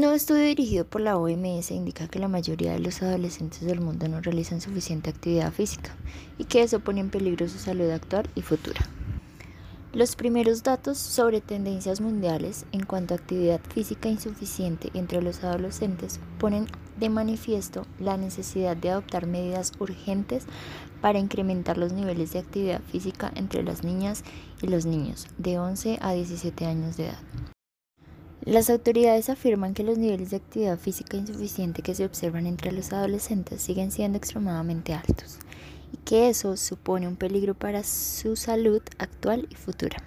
Un nuevo estudio dirigido por la OMS indica que la mayoría de los adolescentes del mundo no realizan suficiente actividad física y que eso pone en peligro su salud actual y futura. Los primeros datos sobre tendencias mundiales en cuanto a actividad física insuficiente entre los adolescentes ponen de manifiesto la necesidad de adoptar medidas urgentes para incrementar los niveles de actividad física entre las niñas y los niños de 11 a 17 años de edad. Las autoridades afirman que los niveles de actividad física insuficiente que se observan entre los adolescentes siguen siendo extremadamente altos y que eso supone un peligro para su salud actual y futura.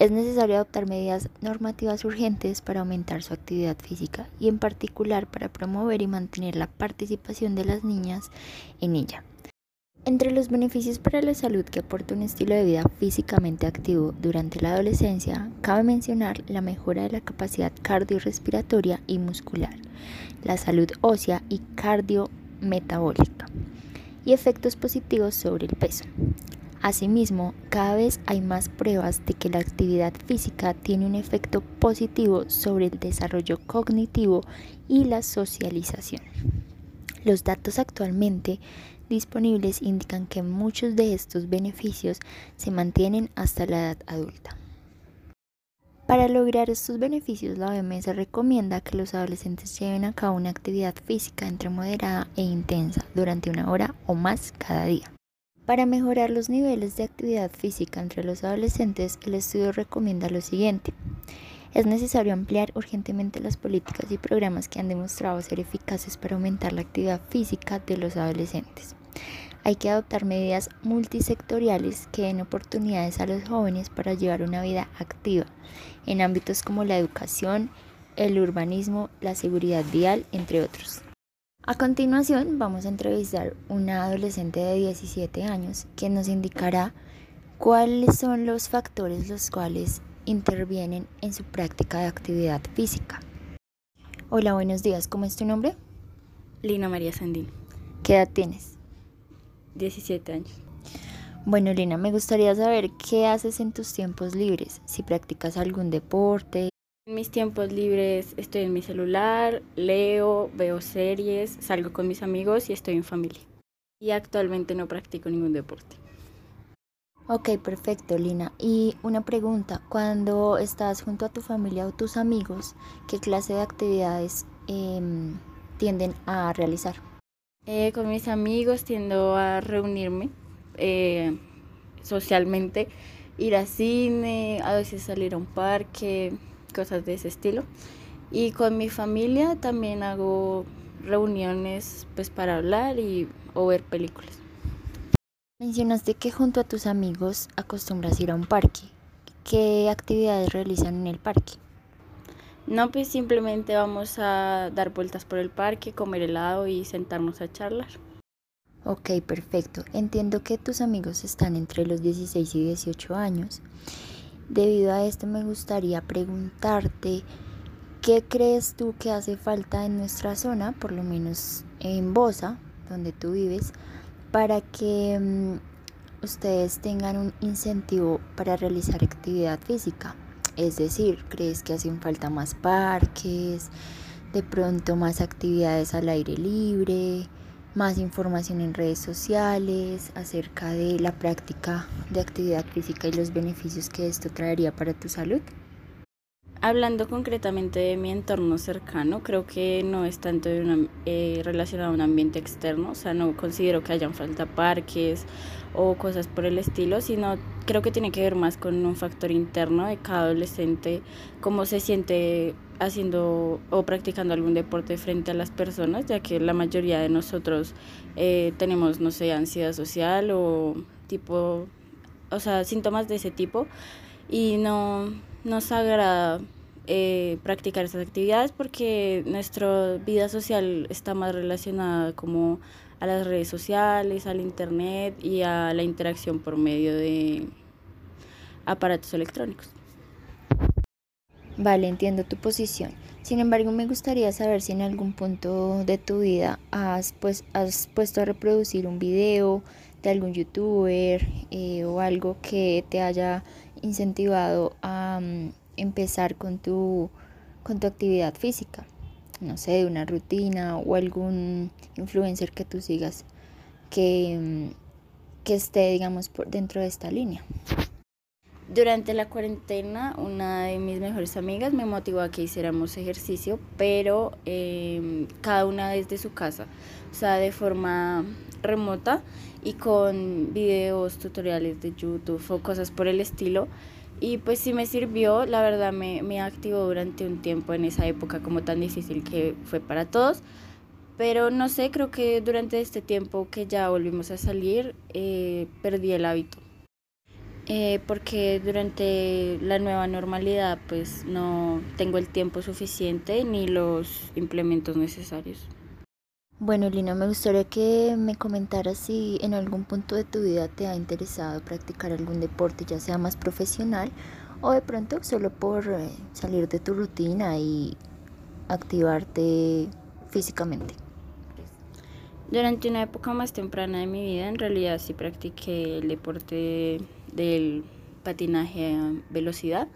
Es necesario adoptar medidas normativas urgentes para aumentar su actividad física y en particular para promover y mantener la participación de las niñas en ella. Entre los beneficios para la salud que aporta un estilo de vida físicamente activo durante la adolescencia, cabe mencionar la mejora de la capacidad cardiorrespiratoria y muscular, la salud ósea y cardiometabólica, y efectos positivos sobre el peso. Asimismo, cada vez hay más pruebas de que la actividad física tiene un efecto positivo sobre el desarrollo cognitivo y la socialización. Los datos actualmente disponibles indican que muchos de estos beneficios se mantienen hasta la edad adulta. Para lograr estos beneficios, la OMS recomienda que los adolescentes lleven a cabo una actividad física entre moderada e intensa durante una hora o más cada día. Para mejorar los niveles de actividad física entre los adolescentes, el estudio recomienda lo siguiente. Es necesario ampliar urgentemente las políticas y programas que han demostrado ser eficaces para aumentar la actividad física de los adolescentes. Hay que adoptar medidas multisectoriales que den oportunidades a los jóvenes para llevar una vida activa en ámbitos como la educación, el urbanismo, la seguridad vial, entre otros. A continuación vamos a entrevistar a una adolescente de 17 años que nos indicará cuáles son los factores los cuales intervienen en su práctica de actividad física. Hola, buenos días, ¿cómo es tu nombre? Lina María Sandín. ¿Qué edad tienes? 17 años. Bueno, Lina, me gustaría saber qué haces en tus tiempos libres, si practicas algún deporte. En mis tiempos libres estoy en mi celular, leo, veo series, salgo con mis amigos y estoy en familia. Y actualmente no practico ningún deporte. Ok, perfecto, Lina. Y una pregunta, cuando estás junto a tu familia o tus amigos, ¿qué clase de actividades em, tienden a realizar? Eh, con mis amigos tiendo a reunirme eh, socialmente, ir a cine, a veces salir a un parque, cosas de ese estilo. Y con mi familia también hago reuniones pues para hablar y o ver películas. Mencionaste que junto a tus amigos acostumbras ir a un parque. ¿Qué actividades realizan en el parque? No, pues simplemente vamos a dar vueltas por el parque, comer helado y sentarnos a charlar. Ok, perfecto. Entiendo que tus amigos están entre los 16 y 18 años. Debido a esto me gustaría preguntarte, ¿qué crees tú que hace falta en nuestra zona, por lo menos en Bosa, donde tú vives, para que mm, ustedes tengan un incentivo para realizar actividad física? Es decir, ¿crees que hacen falta más parques, de pronto más actividades al aire libre, más información en redes sociales acerca de la práctica de actividad física y los beneficios que esto traería para tu salud? Hablando concretamente de mi entorno cercano, creo que no es tanto eh, relacionado a un ambiente externo, o sea, no considero que hayan falta parques o cosas por el estilo, sino creo que tiene que ver más con un factor interno de cada adolescente, cómo se siente haciendo o practicando algún deporte frente a las personas, ya que la mayoría de nosotros eh, tenemos, no sé, ansiedad social o tipo, o sea, síntomas de ese tipo y no nos agrada eh, practicar esas actividades porque nuestra vida social está más relacionada como a las redes sociales, al internet y a la interacción por medio de aparatos electrónicos. Vale, entiendo tu posición. Sin embargo, me gustaría saber si en algún punto de tu vida has, pues, has puesto a reproducir un video de algún youtuber eh, o algo que te haya incentivado a mm, empezar con tu, con tu actividad física. no sé, de una rutina o algún influencer que tú sigas que, que esté, digamos, por dentro de esta línea. Durante la cuarentena, una de mis mejores amigas me motivó a que hiciéramos ejercicio, pero eh, cada una desde su casa, o sea, de forma remota y con videos, tutoriales de YouTube o cosas por el estilo. Y pues sí me sirvió, la verdad me, me activó durante un tiempo en esa época como tan difícil que fue para todos. Pero no sé, creo que durante este tiempo que ya volvimos a salir, eh, perdí el hábito eh, porque durante la nueva normalidad pues no tengo el tiempo suficiente ni los implementos necesarios. Bueno, Lina, me gustaría que me comentaras si en algún punto de tu vida te ha interesado practicar algún deporte, ya sea más profesional o de pronto solo por eh, salir de tu rutina y activarte físicamente. Durante una época más temprana de mi vida, en realidad sí practiqué el deporte del patinaje a velocidad,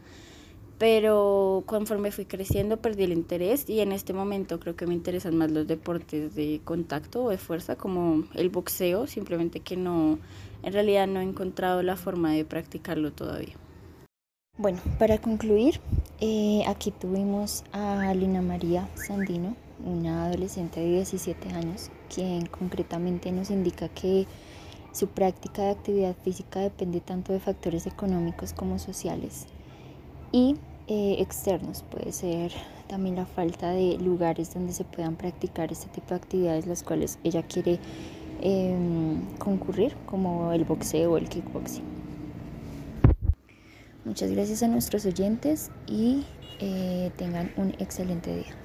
pero conforme fui creciendo perdí el interés y en este momento creo que me interesan más los deportes de contacto o de fuerza como el boxeo, simplemente que no, en realidad no he encontrado la forma de practicarlo todavía. Bueno, para concluir, eh, aquí tuvimos a Lina María Sandino, una adolescente de 17 años, quien concretamente nos indica que su práctica de actividad física depende tanto de factores económicos como sociales y eh, externos. Puede ser también la falta de lugares donde se puedan practicar este tipo de actividades, las cuales ella quiere em, concurrir, como el boxeo o el kickboxing. Muchas gracias a nuestros oyentes y eh, tengan un excelente día.